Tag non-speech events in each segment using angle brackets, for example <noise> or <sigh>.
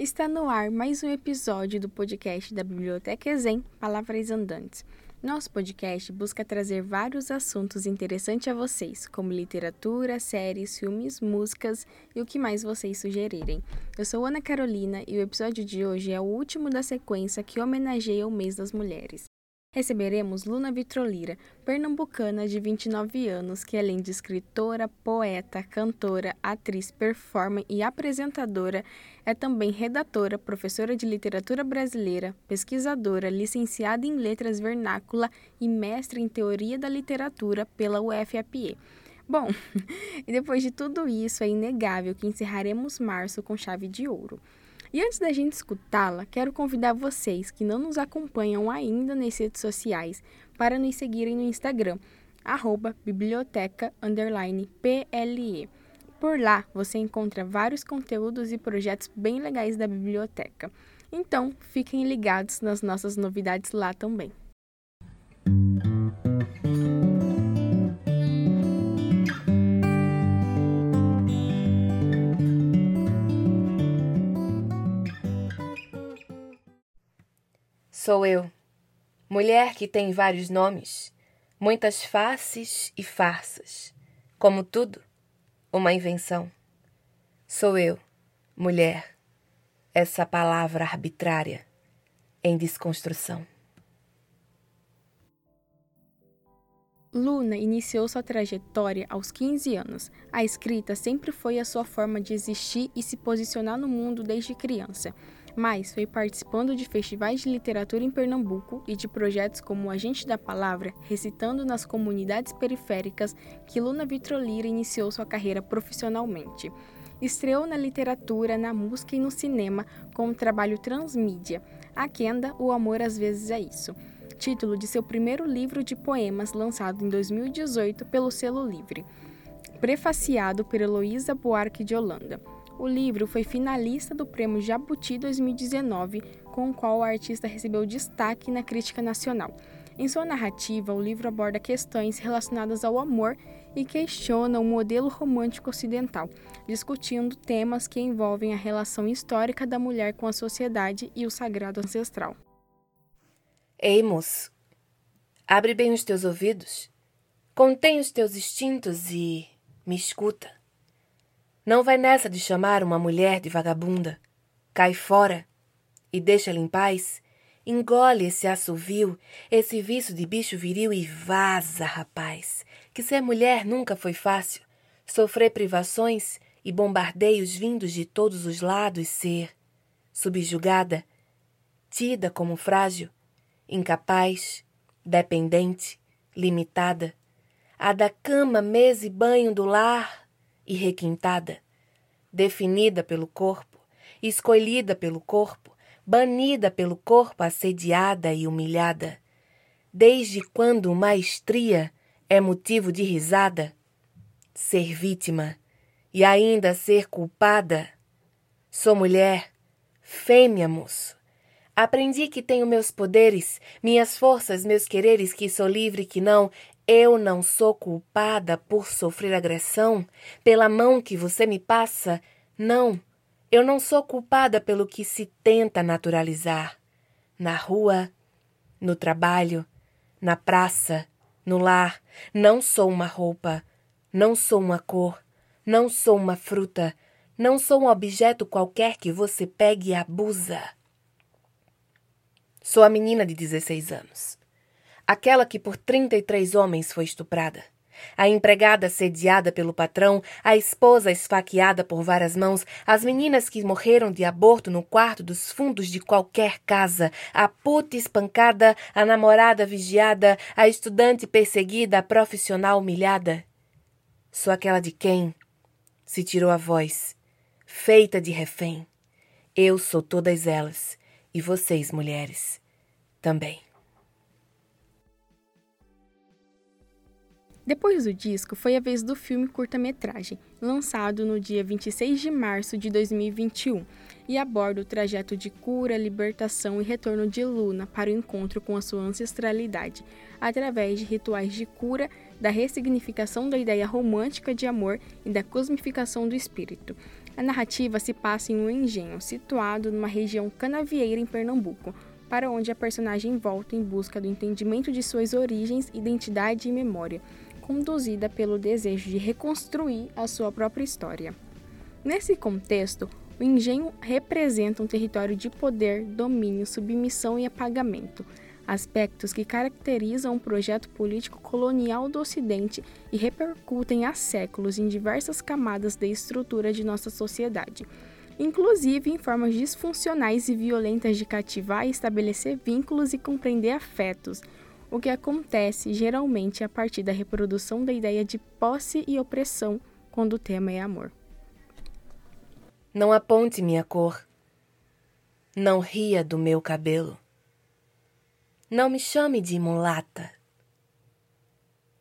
Está no ar mais um episódio do podcast da Biblioteca Zen Palavras Andantes. Nosso podcast busca trazer vários assuntos interessantes a vocês, como literatura, séries, filmes, músicas e o que mais vocês sugerirem. Eu sou Ana Carolina e o episódio de hoje é o último da sequência que homenageia o mês das mulheres. Receberemos Luna Vitrolira, pernambucana de 29 anos, que além de escritora, poeta, cantora, atriz, performer e apresentadora, é também redatora, professora de literatura brasileira, pesquisadora, licenciada em letras vernácula e mestre em teoria da literatura pela UFAPE. Bom, <laughs> e depois de tudo isso, é inegável que encerraremos março com chave de ouro. E antes da gente escutá-la, quero convidar vocês que não nos acompanham ainda nas redes sociais para nos seguirem no Instagram, arroba biblioteca PLE. Por lá você encontra vários conteúdos e projetos bem legais da biblioteca. Então, fiquem ligados nas nossas novidades lá também. Sou eu, mulher que tem vários nomes, muitas faces e farsas, como tudo, uma invenção. Sou eu, mulher, essa palavra arbitrária em desconstrução. Luna iniciou sua trajetória aos 15 anos. A escrita sempre foi a sua forma de existir e se posicionar no mundo desde criança mas foi participando de festivais de literatura em Pernambuco e de projetos como o Agente da Palavra, recitando nas comunidades periféricas, que Luna Vitrolira iniciou sua carreira profissionalmente. Estreou na literatura, na música e no cinema com o trabalho transmídia, A Kenda, O Amor às vezes é isso, título de seu primeiro livro de poemas lançado em 2018 pelo Selo Livre, prefaciado por Heloísa Buarque de Holanda. O livro foi finalista do Prêmio Jabuti 2019, com o qual o artista recebeu destaque na crítica nacional. Em sua narrativa, o livro aborda questões relacionadas ao amor e questiona o modelo romântico ocidental, discutindo temas que envolvem a relação histórica da mulher com a sociedade e o sagrado ancestral. Ei, moço, abre bem os teus ouvidos, contém os teus instintos e me escuta. Não vai nessa de chamar uma mulher de vagabunda. Cai fora e deixa-lhe em paz. Engole esse assovio, esse vício de bicho viril e vaza, rapaz. Que ser mulher nunca foi fácil. Sofrer privações e bombardeios vindos de todos os lados, ser subjugada, tida como frágil, incapaz, dependente, limitada, a da cama, mesa e banho do lar, e requintada, definida pelo corpo, escolhida pelo corpo, banida pelo corpo, assediada e humilhada. Desde quando maestria é motivo de risada? Ser vítima e ainda ser culpada? Sou mulher, fêmea, moço. Aprendi que tenho meus poderes, minhas forças, meus quereres, que sou livre, que não, eu não sou culpada por sofrer agressão? Pela mão que você me passa. Não, eu não sou culpada pelo que se tenta naturalizar. Na rua, no trabalho, na praça, no lar, não sou uma roupa, não sou uma cor, não sou uma fruta, não sou um objeto qualquer que você pegue e abusa. Sou a menina de 16 anos aquela que por 33 homens foi estuprada. A empregada sediada pelo patrão, a esposa esfaqueada por várias mãos, as meninas que morreram de aborto no quarto dos fundos de qualquer casa, a puta espancada, a namorada vigiada, a estudante perseguida, a profissional humilhada. Sou aquela de quem se tirou a voz, feita de refém. Eu sou todas elas, e vocês, mulheres, também. Depois do disco, foi a vez do filme curta-metragem, lançado no dia 26 de março de 2021, e aborda o trajeto de cura, libertação e retorno de Luna para o encontro com a sua ancestralidade, através de rituais de cura, da ressignificação da ideia romântica de amor e da cosmificação do espírito. A narrativa se passa em um engenho situado numa região canavieira em Pernambuco, para onde a personagem volta em busca do entendimento de suas origens, identidade e memória, conduzida pelo desejo de reconstruir a sua própria história. Nesse contexto, o engenho representa um território de poder, domínio, submissão e apagamento, aspectos que caracterizam o projeto político colonial do Ocidente e repercutem há séculos em diversas camadas da estrutura de nossa sociedade, inclusive em formas disfuncionais e violentas de cativar e estabelecer vínculos e compreender afetos, o que acontece geralmente a partir da reprodução da ideia de posse e opressão quando o tema é amor. Não aponte minha cor. Não ria do meu cabelo. Não me chame de mulata.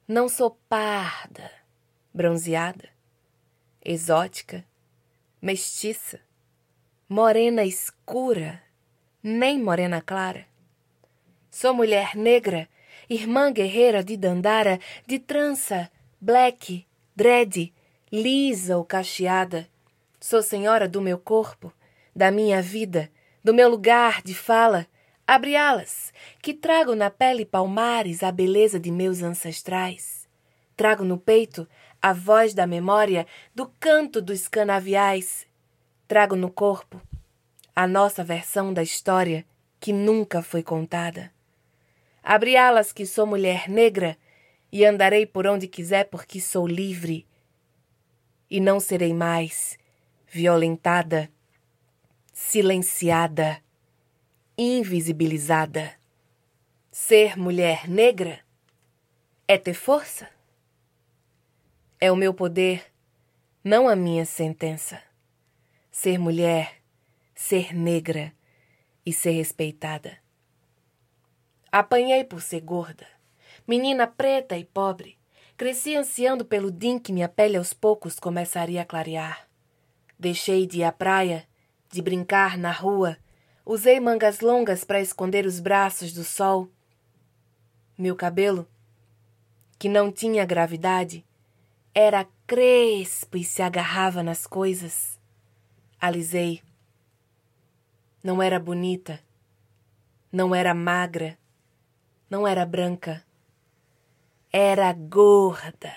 Não sou parda, bronzeada, exótica, mestiça, morena escura, nem morena clara. Sou mulher negra, irmã guerreira de dandara, de trança, black, dread, lisa ou cacheada. Sou senhora do meu corpo, da minha vida, do meu lugar de fala Abre alas, que trago na pele palmares a beleza de meus ancestrais. Trago no peito a voz da memória do canto dos canaviais. Trago no corpo a nossa versão da história que nunca foi contada. Abre alas que sou mulher negra e andarei por onde quiser porque sou livre. E não serei mais violentada, silenciada invisibilizada. Ser mulher negra é ter força? É o meu poder, não a minha sentença. Ser mulher, ser negra e ser respeitada. Apanhei por ser gorda, menina preta e pobre. Cresci ansiando pelo dia que minha pele aos poucos começaria a clarear. Deixei de ir à praia, de brincar na rua Usei mangas longas para esconder os braços do sol. Meu cabelo, que não tinha gravidade, era crespo e se agarrava nas coisas. Alisei. Não era bonita, não era magra, não era branca. Era gorda,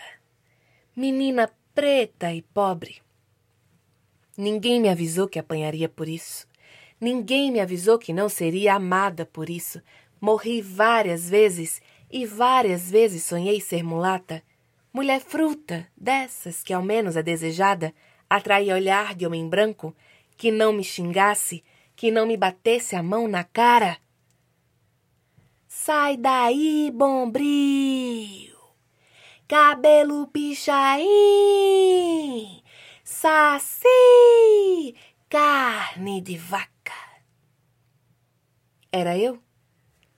menina preta e pobre. Ninguém me avisou que apanharia por isso. Ninguém me avisou que não seria amada por isso. Morri várias vezes e várias vezes sonhei ser mulata. Mulher fruta, dessas que ao menos é desejada, atraía olhar de homem branco, que não me xingasse, que não me batesse a mão na cara. Sai daí, bombril! Cabelo pichain! Saci! Carne de vaca! Era eu?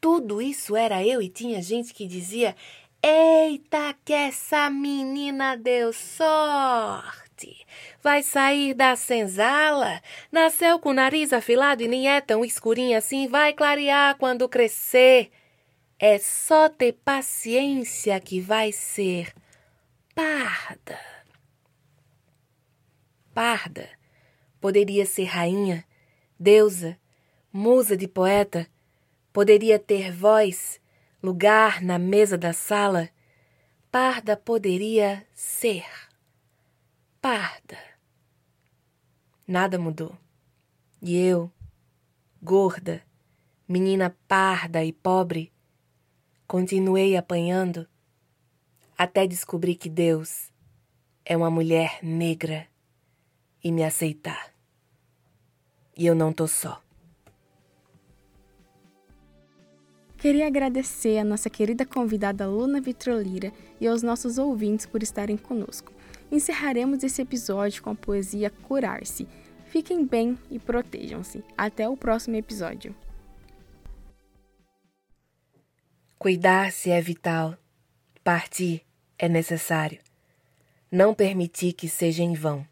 Tudo isso era eu e tinha gente que dizia: Eita, que essa menina deu sorte! Vai sair da senzala? Nasceu com o nariz afilado e nem é tão escurinha assim, vai clarear quando crescer. É só ter paciência que vai ser parda. Parda poderia ser rainha, deusa, musa de poeta, poderia ter voz, lugar na mesa da sala, parda poderia ser. Parda. Nada mudou. E eu, gorda, menina parda e pobre, continuei apanhando até descobrir que Deus é uma mulher negra e me aceitar. E eu não tô só. Queria agradecer a nossa querida convidada Luna Vitrolira e aos nossos ouvintes por estarem conosco. Encerraremos esse episódio com a poesia Curar-se. Fiquem bem e protejam-se. Até o próximo episódio. Cuidar-se é vital. Partir é necessário. Não permitir que seja em vão.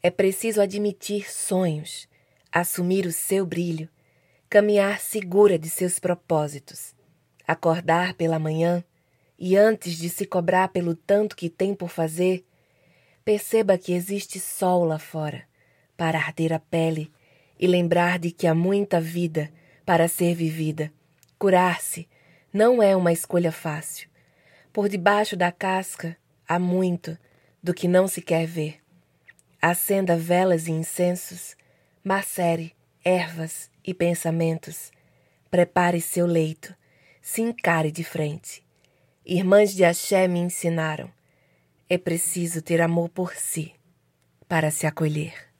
É preciso admitir sonhos, assumir o seu brilho caminhar segura de seus propósitos, acordar pela manhã e antes de se cobrar pelo tanto que tem por fazer, Perceba que existe sol lá fora para arder a pele e lembrar de que há muita vida para ser vivida. Curar-se não é uma escolha fácil. Por debaixo da casca há muito do que não se quer ver. Acenda velas e incensos, macere ervas e pensamentos. Prepare seu leito, se encare de frente. Irmãs de Axé me ensinaram: é preciso ter amor por si para se acolher.